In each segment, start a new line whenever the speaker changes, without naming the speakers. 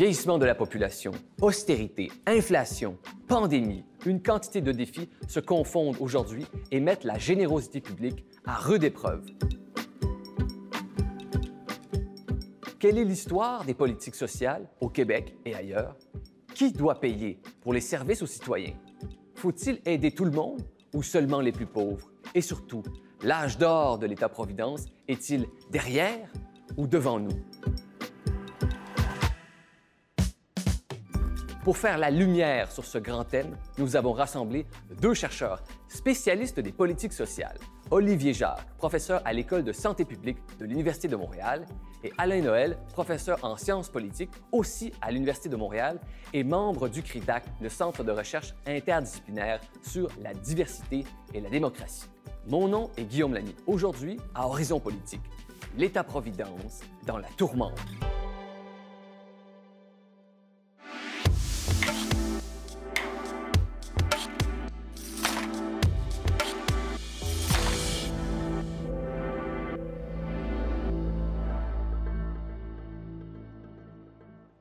Vieillissement de la population, austérité, inflation, pandémie, une quantité de défis se confondent aujourd'hui et mettent la générosité publique à rude épreuve. Quelle est l'histoire des politiques sociales au Québec et ailleurs? Qui doit payer pour les services aux citoyens? Faut-il aider tout le monde ou seulement les plus pauvres? Et surtout, l'âge d'or de l'État-providence est-il derrière ou devant nous? Pour faire la lumière sur ce grand thème, nous avons rassemblé deux chercheurs spécialistes des politiques sociales. Olivier Jacques, professeur à l'École de santé publique de l'Université de Montréal, et Alain Noël, professeur en sciences politiques aussi à l'Université de Montréal et membre du CRIDAC, le Centre de recherche interdisciplinaire sur la diversité et la démocratie. Mon nom est Guillaume Lamy. Aujourd'hui, à Horizon Politique, l'État-providence dans la tourmente.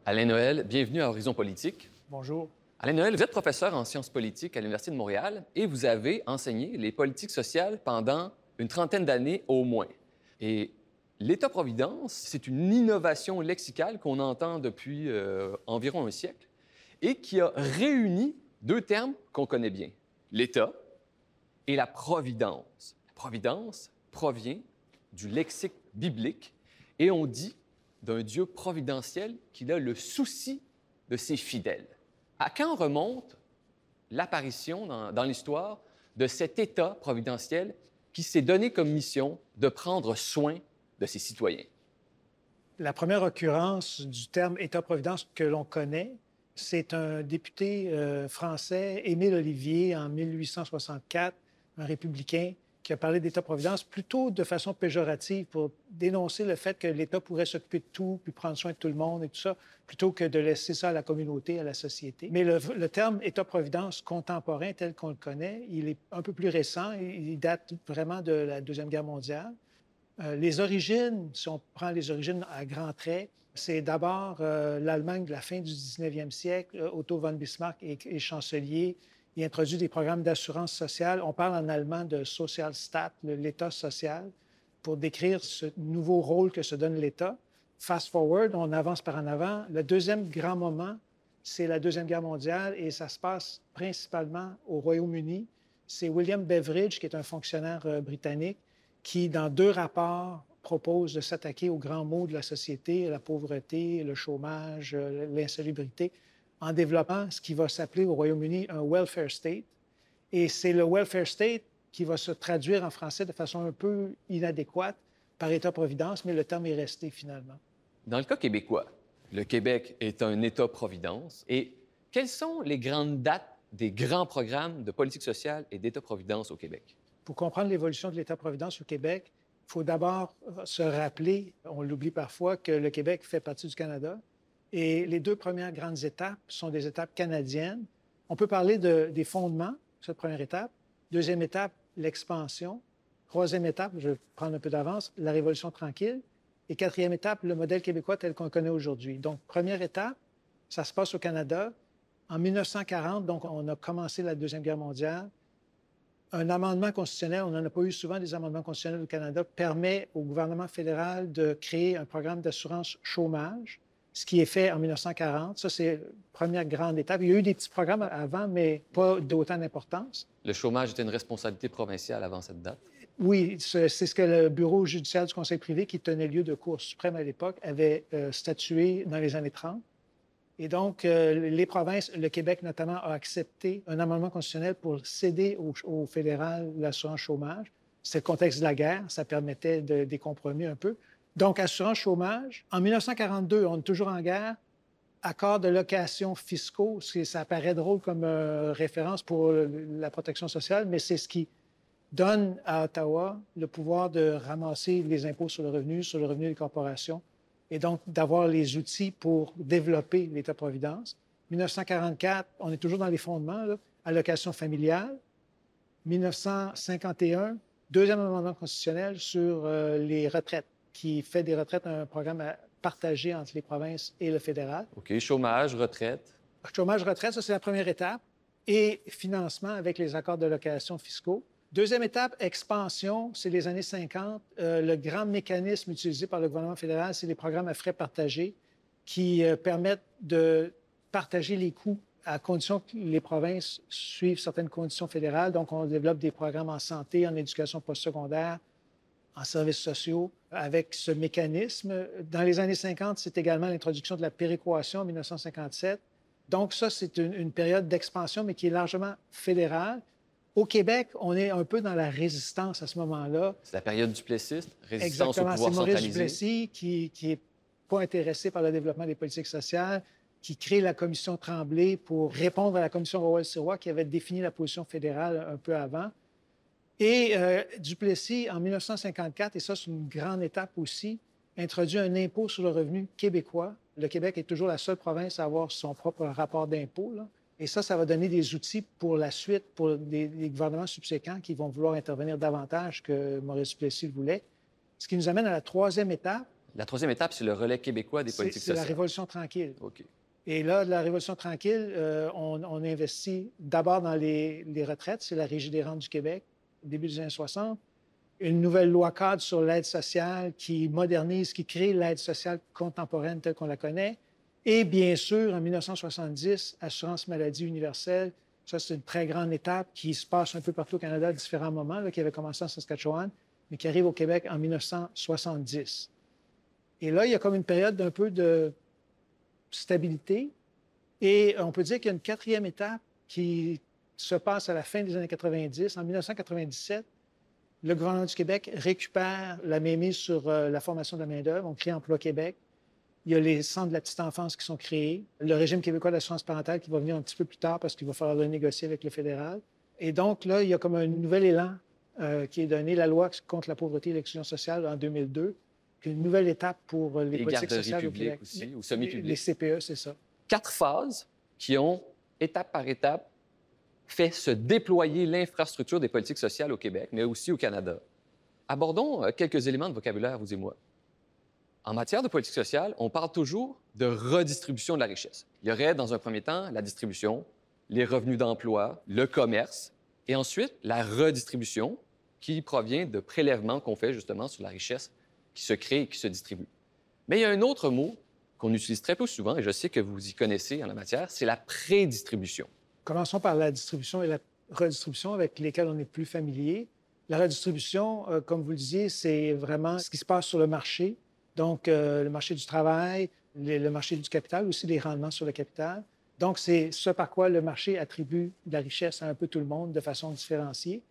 Alain Noël, bienvenue à Horizon Politique.
Bonjour.
Alain Noël, vous êtes professeur en sciences politiques à l'Université de Montréal et vous avez enseigné les politiques sociales pendant une trentaine d'années au moins. Et l'État-providence, c'est une innovation lexicale qu'on entend depuis euh, environ un siècle et qui a réuni deux termes qu'on connaît bien, l'État et la providence. La providence provient du lexique biblique et on dit d'un Dieu providentiel qui a le souci de ses fidèles. À quand remonte l'apparition dans, l'histoire de cet État providentiel qui s'est donné comme mission de prendre soin de ses citoyens?
La première occurrence du terme État-providence que l'on connaît, c'est un député euh, français, Émile Olivier, en 1864, un républicain, qui a parlé d'État-providence plutôt de façon péjorative pour dénoncer le fait que l'État pourrait s'occuper de tout, puis prendre soin de tout le monde et tout ça, plutôt que de laisser ça à la communauté, à la société. Mais le, terme État-providence contemporain tel qu'on le connaît, il est un peu plus récent, il date vraiment de la Deuxième Guerre mondiale. Euh, les origines, si on prend les origines à grands traits, c'est d'abord euh, l'Allemagne de la fin du 19e siècle. Otto von Bismarck est chancelier il introduit des programmes d'assurance sociale. On parle en allemand de Sozialstaat, l'État social, pour décrire ce nouveau rôle que se donne l'État. Fast forward, on avance par en avant. Le deuxième grand moment, c'est la Deuxième Guerre mondiale et ça se passe principalement au Royaume-Uni. C'est William Beveridge, qui est un fonctionnaire euh, britannique, qui, dans deux rapports, propose de s'attaquer aux grands maux de la société, la pauvreté, le chômage, euh, l'insalubrité, en développant ce qui va s'appeler au Royaume-Uni un welfare state. Et c'est le welfare state qui va se traduire en français de façon un peu inadéquate par État-providence, mais le terme est resté finalement.
Dans le cas québécois, le Québec est un État-providence. Et quelles sont les grandes dates des grands programmes de politique sociale et d'État-providence au Québec?
Pour comprendre l'évolution de l'État-providence au Québec, il faut d'abord se rappeler, on l'oublie parfois, que le Québec fait partie du Canada et les deux premières grandes étapes sont des étapes canadiennes. On peut parler de, des fondements, cette première étape. Deuxième étape, l'expansion. Troisième étape, je vais prendre un peu d'avance, la Révolution tranquille. Et quatrième étape, le modèle québécois tel qu'on le connaît aujourd'hui. Donc, première étape, ça se passe au Canada. En 1940, donc, on a commencé la Deuxième Guerre mondiale. Un amendement constitutionnel, on n'en a pas eu souvent des amendements constitutionnels au Canada, permet au gouvernement fédéral de créer un programme d'assurance chômage ce qui est fait en 1940. Ça, c'est la première grande étape. Il y a eu des petits programmes avant, mais pas d'autant d'importance.
Le chômage était une responsabilité provinciale avant cette date?
Oui, c'est ce que le bureau judiciaire du Conseil privé, qui tenait lieu de Cour suprême à l'époque, avait euh, statué dans les années 30. Et donc, euh, les provinces, le Québec notamment, a accepté un amendement constitutionnel pour céder au, au fédéral l'assurance chômage. C'est le contexte de la guerre, ça permettait de, des compromis un peu. Donc, assurance chômage. En 1942, on est toujours en guerre. Accord de location fiscaux, ça paraît drôle comme euh, référence pour la protection sociale, mais c'est ce qui donne à Ottawa le pouvoir de ramasser les impôts sur le revenu, sur le revenu des corporations, et donc d'avoir les outils pour développer l'État-providence. 1944, on est toujours dans les fondements, allocation familiale. 1951, deuxième amendement constitutionnel sur euh, les retraites qui fait des retraites un programme partagé entre les provinces et le fédéral.
OK. Chômage, retraite.
Chômage, retraite, ça, c'est la première étape. Et financement avec les accords de location fiscaux. Deuxième étape, expansion, c'est les années 50. Euh, le grand mécanisme utilisé par le gouvernement fédéral, c'est les programmes à frais partagés qui euh, permettent de partager les coûts à condition que les provinces suivent certaines conditions fédérales. Donc, on développe des programmes en santé, en éducation postsecondaire, en services sociaux avec ce mécanisme. Dans les années 50, c'est également l'introduction de la péréquation en 1957. Donc, ça, c'est une, une période d'expansion, mais qui est largement fédérale. Au Québec, on est un peu dans la résistance à ce moment-là.
C'est la période du plessiste, résistance
Exactement.
au pouvoir
C'est Maurice
centralisé.
Duplessis qui, qui est pas intéressé par le développement des politiques sociales, qui crée la commission Tremblay pour répondre à la commission Royal-Sirois qui avait défini la position fédérale un peu avant. Et euh, Duplessis, en 1954, et ça c'est une grande étape aussi, introduit un impôt sur le revenu québécois. Le Québec est toujours la seule province à avoir son propre rapport d'impôt. Et ça, ça va donner des outils pour la suite, pour des, des gouvernements subséquents qui vont vouloir intervenir davantage que Maurice Duplessis le voulait. Ce qui nous amène à la troisième étape,
La troisième étape, c'est le relais québécois des politiques
c'est la
sociales.
Révolution tranquille.
OK.
Et là, de la Révolution tranquille, euh, on, on investit d'abord dans les, les retraites, c'est la Régie des rentes du Québec, début des années 60. Une nouvelle loi cadre sur l'aide sociale qui modernise, qui crée l'aide sociale contemporaine telle qu'on la connaît. Et bien sûr, en 1970, assurance maladie universelle. Ça, c'est une très grande étape qui se passe un peu partout au Canada à différents moments, qui avait commencé en Saskatchewan, mais qui arrive au Québec en 1970. Et là, il y a comme une période d'un peu de stabilité. Et on peut dire qu'il y a une quatrième étape qui se passe à la fin des années 90. En 1997, le gouvernement du Québec récupère la mainmise sur euh, la formation de la main-d'œuvre. On crée Emploi Québec. Il y a les centres de la petite enfance qui sont créés. Le régime québécois d'assurance parentale qui va venir un petit peu plus tard parce qu'il va falloir le négocier avec le fédéral. Et donc, là, il y a comme un nouvel élan euh, qui est donné, la loi contre la pauvreté et l'exclusion sociale en 2002, qui est une nouvelle étape pour euh, les,
Les
politiques sociales au Québec.
aussi, ou semi-publiques.
Les CPE, c'est ça.
Quatre phases qui ont, étape par étape, fait se déployer l'infrastructure des politiques sociales au Québec, mais aussi au Canada. Abordons euh, quelques éléments de vocabulaire, vous et moi. En matière de politique sociale, on parle toujours de redistribution de la richesse. Il y aurait, dans un premier temps, la distribution, les revenus d'emploi, le commerce, et ensuite la redistribution qui provient de prélèvements qu'on fait justement sur la richesse qui se crée et qui se distribue. Mais il y a un autre mot qu'on utilise très peu souvent, et je sais que vous y connaissez en la matière, c'est la prédistribution.
Commençons par la distribution et la redistribution avec lesquelles on est plus familier. La redistribution, euh, comme vous le disiez, c'est vraiment ce qui se passe sur le marché. Donc, euh, le marché du travail, le, marché du capital, aussi les rendements sur le capital. Donc, c'est ce par quoi le marché attribue de la richesse à un peu tout le monde de façon différenciée.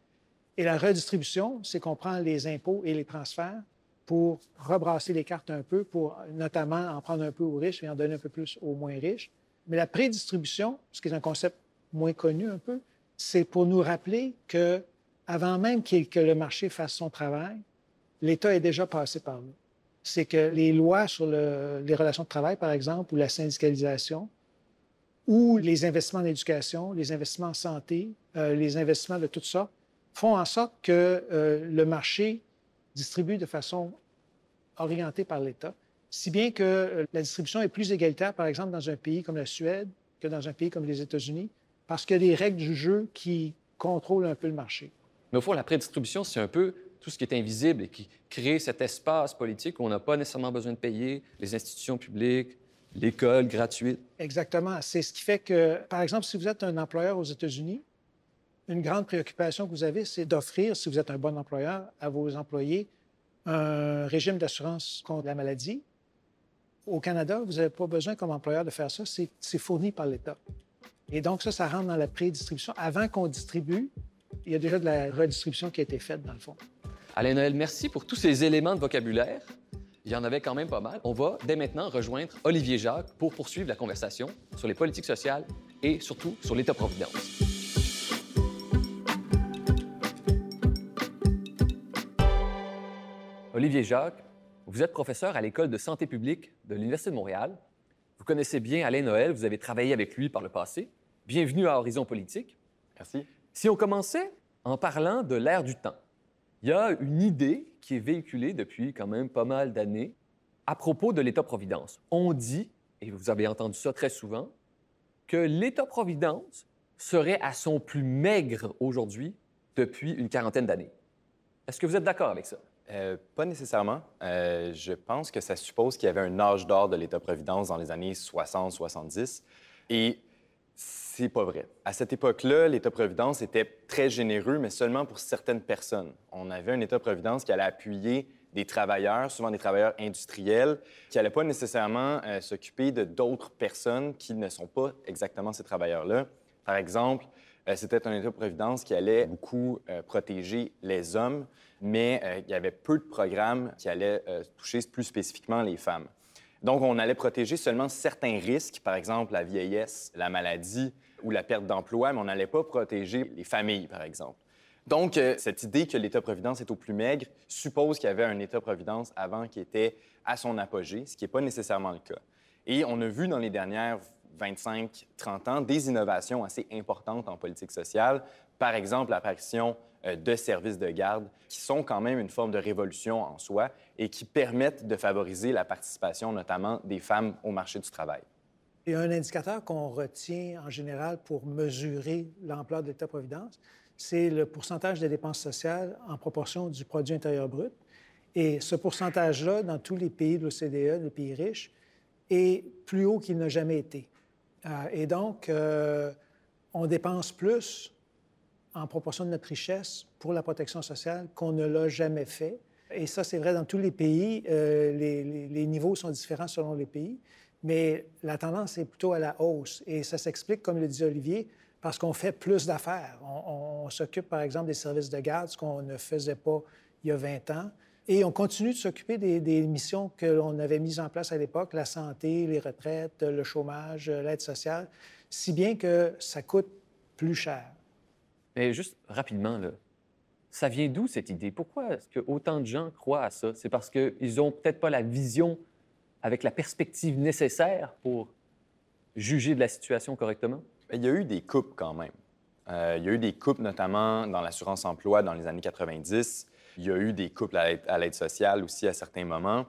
Et la redistribution, c'est qu'on prend les impôts et les transferts pour rebrasser les cartes un peu, pour notamment en prendre un peu aux riches et en donner un peu plus aux moins riches. Mais la prédistribution, ce qui est un concept moins connu un peu, c'est pour nous rappeler que avant même que le marché fasse son travail, l'État est déjà passé par là. C'est que les lois sur le- les relations de travail, par exemple, ou la syndicalisation, ou les investissements en éducation, les investissements en santé, euh, les investissements de toutes sortes, font en sorte que euh, le marché distribue de façon orientée par l'État, si bien que euh, la distribution est plus égalitaire, par exemple, dans un pays comme la Suède que dans un pays comme les États-Unis, parce qu'il y a des règles du jeu qui contrôlent un peu le marché.
Mais au fond, la prédistribution, c'est un peu tout ce qui est invisible et qui crée cet espace politique où on n'a pas nécessairement besoin de payer les institutions publiques, l'école gratuite.
Exactement. C'est ce qui fait que, par exemple, si vous êtes un employeur aux États-Unis, une grande préoccupation que vous avez, c'est d'offrir, si vous êtes un bon employeur, à vos employés un régime d'assurance contre la maladie. Au Canada, vous n'avez pas besoin comme employeur de faire ça, c'est fourni par l'État. Et donc ça, ça rentre dans la prédistribution. Avant qu'on distribue, il y a déjà de la redistribution qui a été faite, dans le fond.
Alain Noël, merci pour tous ces éléments de vocabulaire. Il y en avait quand même pas mal. On va dès maintenant rejoindre Olivier Jacques pour poursuivre la conversation sur les politiques sociales et surtout sur l'État-providence. Olivier Jacques, vous êtes professeur à l'École de santé publique de l'Université de Montréal. Vous connaissez bien Alain Noël, vous avez travaillé avec lui par le passé. Bienvenue à Horizon Politique.
Merci.
Si on commençait en parlant de l'ère du temps, il y a une idée qui est véhiculée depuis quand même pas mal d'années à propos de l'État-providence. On dit, et vous avez entendu ça très souvent, que l'État-providence serait à son plus maigre aujourd'hui depuis une quarantaine d'années. Est-ce que vous êtes d'accord avec ça?
Euh, pas nécessairement. Euh, je pense que ça suppose qu'il y avait un âge d'or de l'État-providence dans les années 60-70. Et c'est pas vrai. À cette époque-là, l'État-providence était très généreux, mais seulement pour certaines personnes. On avait un État-providence qui allait appuyer des travailleurs, souvent des travailleurs industriels, qui n'allaient pas nécessairement euh, s'occuper de d'autres personnes qui ne sont pas exactement ces travailleurs-là. Par exemple, euh, c'était un État-providence qui allait beaucoup euh, protéger les hommes, mais il y avait peu de programmes qui allaient toucher plus spécifiquement les femmes. Donc, on allait protéger seulement certains risques, par exemple la vieillesse, la maladie ou la perte d'emploi, mais on n'allait pas protéger les familles, par exemple. Donc, euh, cette idée que l'État-providence est au plus maigre suppose qu'il y avait un État-providence avant qui était à son apogée, ce qui n'est pas nécessairement le cas. Et on a vu dans les dernières 25-30 ans des innovations assez importantes en politique sociale. Par exemple, l'apparition de services de garde qui sont quand même une forme de révolution en soi et qui permettent de favoriser la participation notamment des femmes au marché du travail.
Il y a un indicateur qu'on retient en général pour mesurer l'ampleur de l'État-providence, c'est le pourcentage des dépenses sociales en proportion du produit intérieur brut. Et ce pourcentage-là, dans tous les pays de l'OCDE, les pays riches, est plus haut qu'il n'a jamais été. Euh, et donc, euh, on dépense plus en proportion de notre richesse pour la protection sociale qu'on ne l'a jamais fait. Et ça, c'est vrai dans tous les pays. Euh, les, niveaux sont différents selon les pays, mais la tendance est plutôt à la hausse. Et ça s'explique, comme le dit Olivier, parce qu'on fait plus d'affaires. On, s'occupe, par exemple, des services de garde, ce qu'on ne faisait pas il y a 20 ans. Et on continue de s'occuper des, des, missions que l'on avait mises en place à l'époque, la santé, les retraites, le chômage, l'aide sociale, si bien que ça coûte plus cher.
Mais juste rapidement, ça vient d'où cette idée? Pourquoi est-ce que autant de gens croient à ça? C'est parce qu'ils n'ont peut-être pas la vision avec la perspective nécessaire pour juger de la situation correctement?
Il y a eu des coupes quand même. Euh, il y a eu des coupes notamment dans l'assurance-emploi dans les années 90. Il y a eu des coupes à l'aide sociale aussi à certains moments.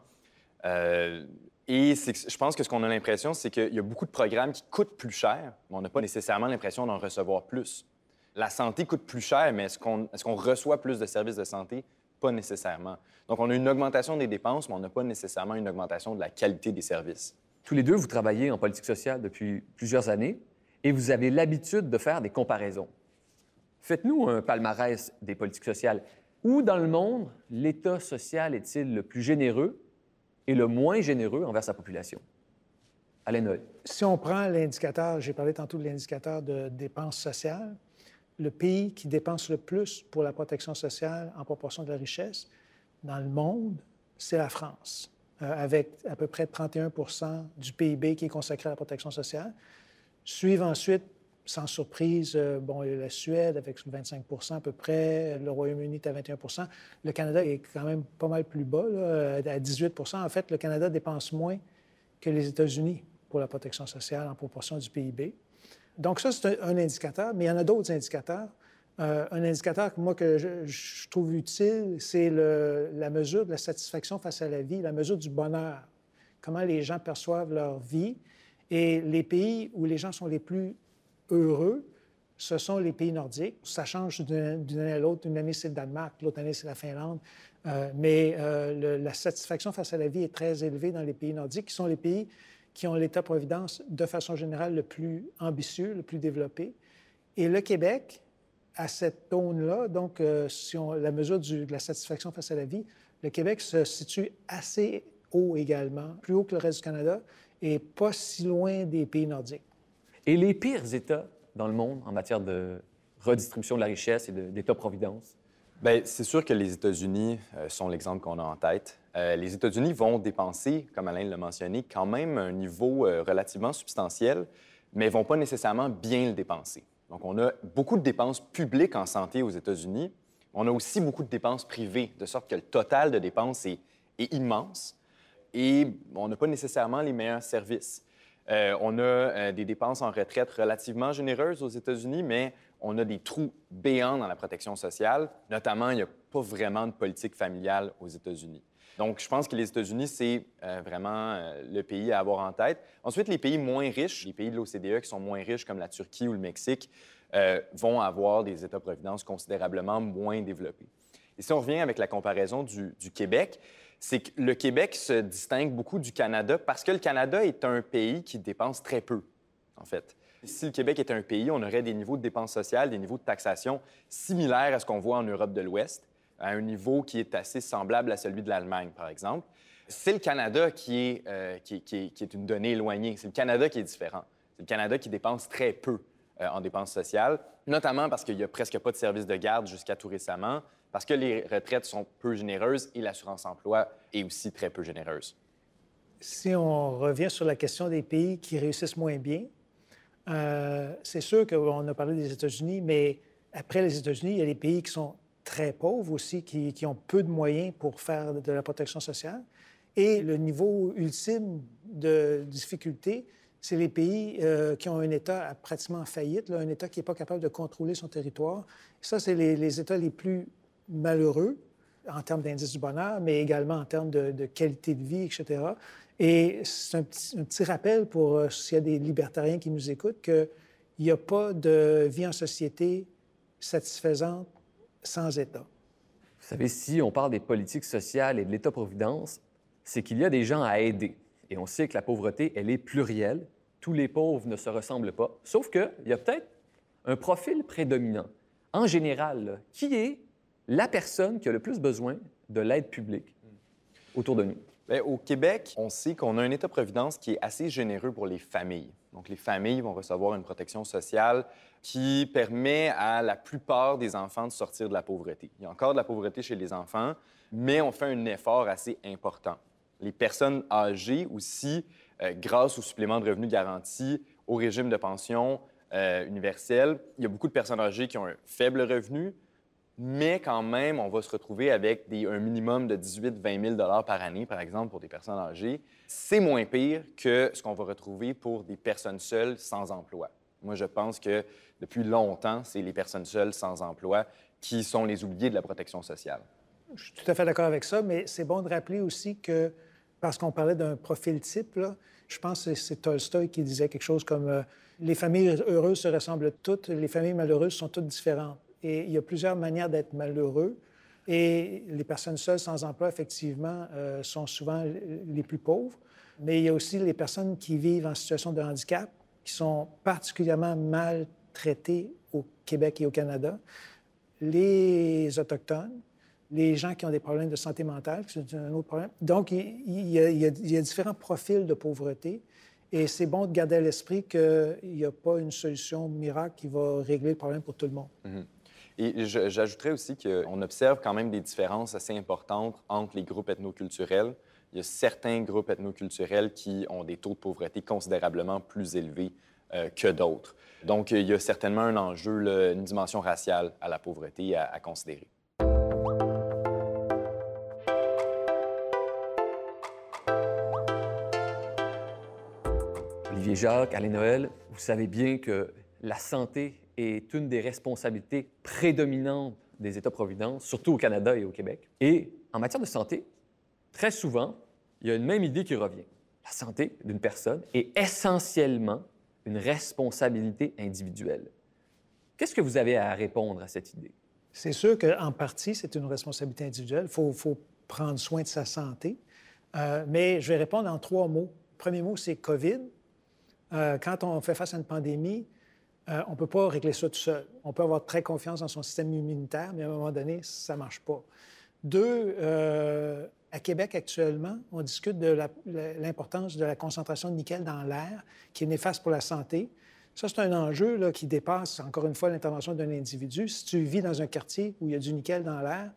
Euh, et je pense que ce qu'on a l'impression, c'est qu'il y a beaucoup de programmes qui coûtent plus cher, mais on n'a pas nécessairement l'impression d'en recevoir plus. La santé coûte plus cher, mais est-ce qu'on est reçoit plus de services de santé? Pas nécessairement. Donc, on a une augmentation des dépenses, mais on n'a pas nécessairement une augmentation de la qualité des services.
Tous les deux, vous travaillez en politique sociale depuis plusieurs années et vous avez l'habitude de faire des comparaisons. Faites-nous un palmarès des politiques sociales. Où dans le monde l'État social est-il le plus généreux et le moins généreux envers sa population? Alain Noël.
Si on prend l'indicateur, j'ai parlé tantôt de l'indicateur de dépenses sociales, le pays qui dépense le plus pour la protection sociale en proportion de la richesse dans le monde, c'est la France, euh, avec à peu près 31% du PIB qui est consacré à la protection sociale. Suivent ensuite, sans surprise, euh, bon, la Suède avec 25 à peu près, le Royaume-Uni est à 21% Le Canada est quand même pas mal plus bas, à 18% En fait, le Canada dépense moins que les États-Unis pour la protection sociale en proportion du PIB. Donc ça, c'est un, indicateur, mais il y en a d'autres indicateurs. Euh, un indicateur que moi que je, trouve utile, c'est la mesure de la satisfaction face à la vie, la mesure du bonheur, comment les gens perçoivent leur vie. Et les pays où les gens sont les plus heureux, ce sont les pays nordiques. Ça change d'une année à l'autre. Une année, c'est le Danemark, l'autre année, c'est la Finlande. Euh, mais euh, la satisfaction face à la vie est très élevée dans les pays nordiques, qui sont les pays qui ont l'État-providence de façon générale le plus ambitieux, le plus développé. Et le Québec, à cette zone-là, donc euh, si on, la mesure de la satisfaction face à la vie, le Québec se situe assez haut également, plus haut que le reste du Canada et pas si loin des pays nordiques.
Et les pires États dans le monde en matière de redistribution de la richesse et d'État-providence?
Bien, c'est sûr que les États-Unis euh, sont l'exemple qu'on a en tête. Euh, les États-Unis vont dépenser, comme Alain l'a mentionné, quand même un niveau euh, relativement substantiel, mais ne vont pas nécessairement bien le dépenser. Donc, on a beaucoup de dépenses publiques en santé aux États-Unis. On a aussi beaucoup de dépenses privées, de sorte que le total de dépenses est immense et on n'a pas nécessairement les meilleurs services. On a des dépenses en retraite relativement généreuses aux États-Unis, mais on a des trous béants dans la protection sociale. Notamment, il n'y a pas vraiment de politique familiale aux États-Unis. Donc, je pense que les États-Unis, c'est euh, vraiment euh, le pays à avoir en tête. Ensuite, les pays moins riches, les pays de l'OCDE qui sont moins riches, comme la Turquie ou le Mexique, euh, vont avoir des États-providence considérablement moins développés. Et si on revient avec la comparaison du, du Québec, c'est que le Québec se distingue beaucoup du Canada parce que le Canada est un pays qui dépense très peu, en fait. Si le Québec était un pays, on aurait des niveaux de dépenses sociales, des niveaux de taxation similaires à ce qu'on voit en Europe de l'Ouest, à un niveau qui est assez semblable à celui de l'Allemagne, par exemple. C'est le Canada qui est, euh, une donnée éloignée. C'est le Canada qui est différent. C'est le Canada qui dépense très peu euh, en dépenses sociales, notamment parce qu'il n'y a presque pas de service de garde jusqu'à tout récemment, parce que les retraites sont peu généreuses et l'assurance emploi est aussi très peu généreuse.
Si on revient sur la question des pays qui réussissent moins bien, euh, c'est sûr qu'on a parlé des États-Unis, mais après les États-Unis, il y a des pays qui sont très pauvres aussi, qui, ont peu de moyens pour faire de la protection sociale. Et le niveau ultime de difficulté, c'est les pays euh, qui ont un État pratiquement en faillite, là, un État qui n'est pas capable de contrôler son territoire. Ça, c'est les, États les plus malheureux en termes d'indice du bonheur, mais également en termes de, qualité de vie, etc. Et c'est un petit, rappel pour euh, s'il y a des libertariens qui nous écoutent qu'il n'y a pas de vie en société satisfaisante sans État.
Vous savez, si on parle des politiques sociales et de l'État-providence, c'est qu'il y a des gens à aider. Et on sait que la pauvreté, elle est plurielle. Tous les pauvres ne se ressemblent pas. Sauf qu'il y a peut-être un profil prédominant. En général, qui est la personne qui a le plus besoin de l'aide publique autour de nous?
Bien, au Québec, on sait qu'on a un État-providence qui est assez généreux pour les familles. Donc, les familles vont recevoir une protection sociale qui permet à la plupart des enfants de sortir de la pauvreté. Il y a encore de la pauvreté chez les enfants, mais on fait un effort assez important. Les personnes âgées aussi, euh, grâce au supplément de revenus garanti, au régime de pension euh, universel, il y a beaucoup de personnes âgées qui ont un faible revenu, mais quand même, on va se retrouver avec un minimum de 18-20 000 par année, par exemple, pour des personnes âgées. C'est moins pire que ce qu'on va retrouver pour des personnes seules sans emploi. Moi, je pense que depuis longtemps, c'est les personnes seules sans emploi qui sont les oubliés de la protection sociale.
Je suis tout à fait d'accord avec ça, mais c'est bon de rappeler aussi que, parce qu'on parlait d'un profil type, je pense que c'est Tolstoï qui disait quelque chose comme euh, Les familles heureuses se ressemblent toutes, les familles malheureuses sont toutes différentes. Et il y a plusieurs manières d'être malheureux. Et les personnes seules sans emploi, effectivement, euh, sont souvent les plus pauvres. Mais il y a aussi les personnes qui vivent en situation de handicap, qui sont particulièrement mal traitées au Québec et au Canada. Les Autochtones, les gens qui ont des problèmes de santé mentale, c'est un autre problème. Donc, il y, a, différents profils de pauvreté. Et c'est bon de garder à l'esprit qu'il n'y a pas une solution miracle qui va régler le problème pour tout le monde.
Mm -hmm. Et j'ajouterais aussi qu'on observe quand même des différences assez importantes entre les groupes ethnoculturels. Il y a certains groupes ethnoculturels qui ont des taux de pauvreté considérablement plus élevés euh, que d'autres. Donc, il y a certainement un enjeu, une dimension raciale à la pauvreté à, à considérer.
Olivier Jacques, Alain Noël, vous savez bien que la santé est une des responsabilités prédominantes des États-providence, surtout au Canada et au Québec. Et en matière de santé, très souvent, il y a une même idée qui revient. La santé d'une personne est essentiellement une responsabilité individuelle. Qu'est-ce que vous avez à répondre à cette idée?
C'est sûr qu'en partie, c'est une responsabilité individuelle. Il faut, prendre soin de sa santé. Euh, mais je vais répondre en trois mots. Premier mot, c'est COVID. Euh, quand on fait face à une pandémie, euh, on ne peut pas régler ça tout seul. On peut avoir très confiance dans son système immunitaire, mais à un moment donné, ça ne marche pas. Deux, euh, à Québec actuellement, on discute de l'importance de la concentration de nickel dans l'air, qui est néfaste pour la santé. Ça, c'est un enjeu là, qui dépasse, encore une fois, l'intervention d'un individu. Si tu vis dans un quartier où il y a du nickel dans l'air,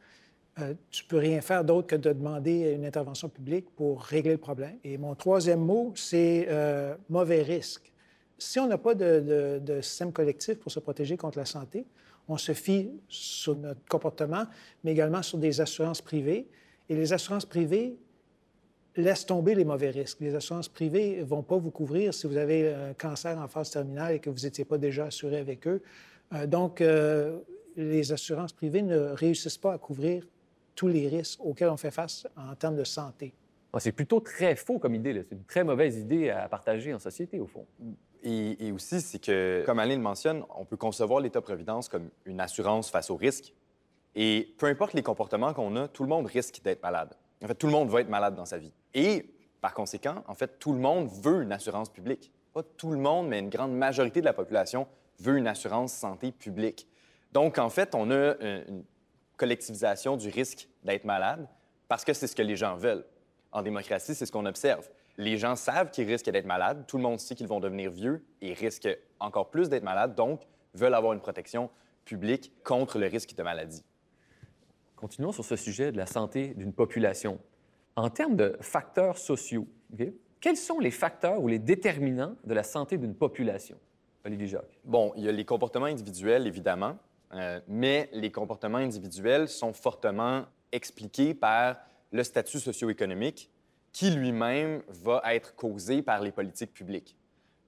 euh, tu peux rien faire d'autre que de demander une intervention publique pour régler le problème. Et mon troisième mot, c'est euh, mauvais risque. Si on n'a pas de, de, de, système collectif pour se protéger contre la santé, on se fie sur notre comportement, mais également sur des assurances privées. Et les assurances privées laissent tomber les mauvais risques. Les assurances privées ne vont pas vous couvrir si vous avez un cancer en phase terminale et que vous n'étiez pas déjà assuré avec eux. Euh, donc, euh, les assurances privées ne réussissent pas à couvrir tous les risques auxquels on fait face en termes de santé.
Ah, c'est plutôt très faux comme idée. C'est une très mauvaise idée à partager en société, au fond.
Et, aussi, c'est que, comme Alain le mentionne, on peut concevoir l'État-providence comme une assurance face au risque. Et peu importe les comportements qu'on a, tout le monde risque d'être malade. En fait, tout le monde va être malade dans sa vie. Et par conséquent, en fait, tout le monde veut une assurance publique. Pas tout le monde, mais une grande majorité de la population veut une assurance santé publique. Donc, en fait, on a une collectivisation du risque d'être malade parce que c'est ce que les gens veulent. En démocratie, c'est ce qu'on observe. Les gens savent qu'ils risquent d'être malades. Tout le monde sait qu'ils vont devenir vieux et risquent encore plus d'être malades, donc veulent avoir une protection publique contre le risque de maladie.
Continuons sur ce sujet de la santé d'une population. En termes de facteurs sociaux, quels sont les facteurs ou les déterminants de la santé d'une population? Olivier Jacques.
Bon, il y a les comportements individuels, évidemment, euh, mais les comportements individuels sont fortement expliqués par le statut socio-économique qui lui-même va être causé par les politiques publiques.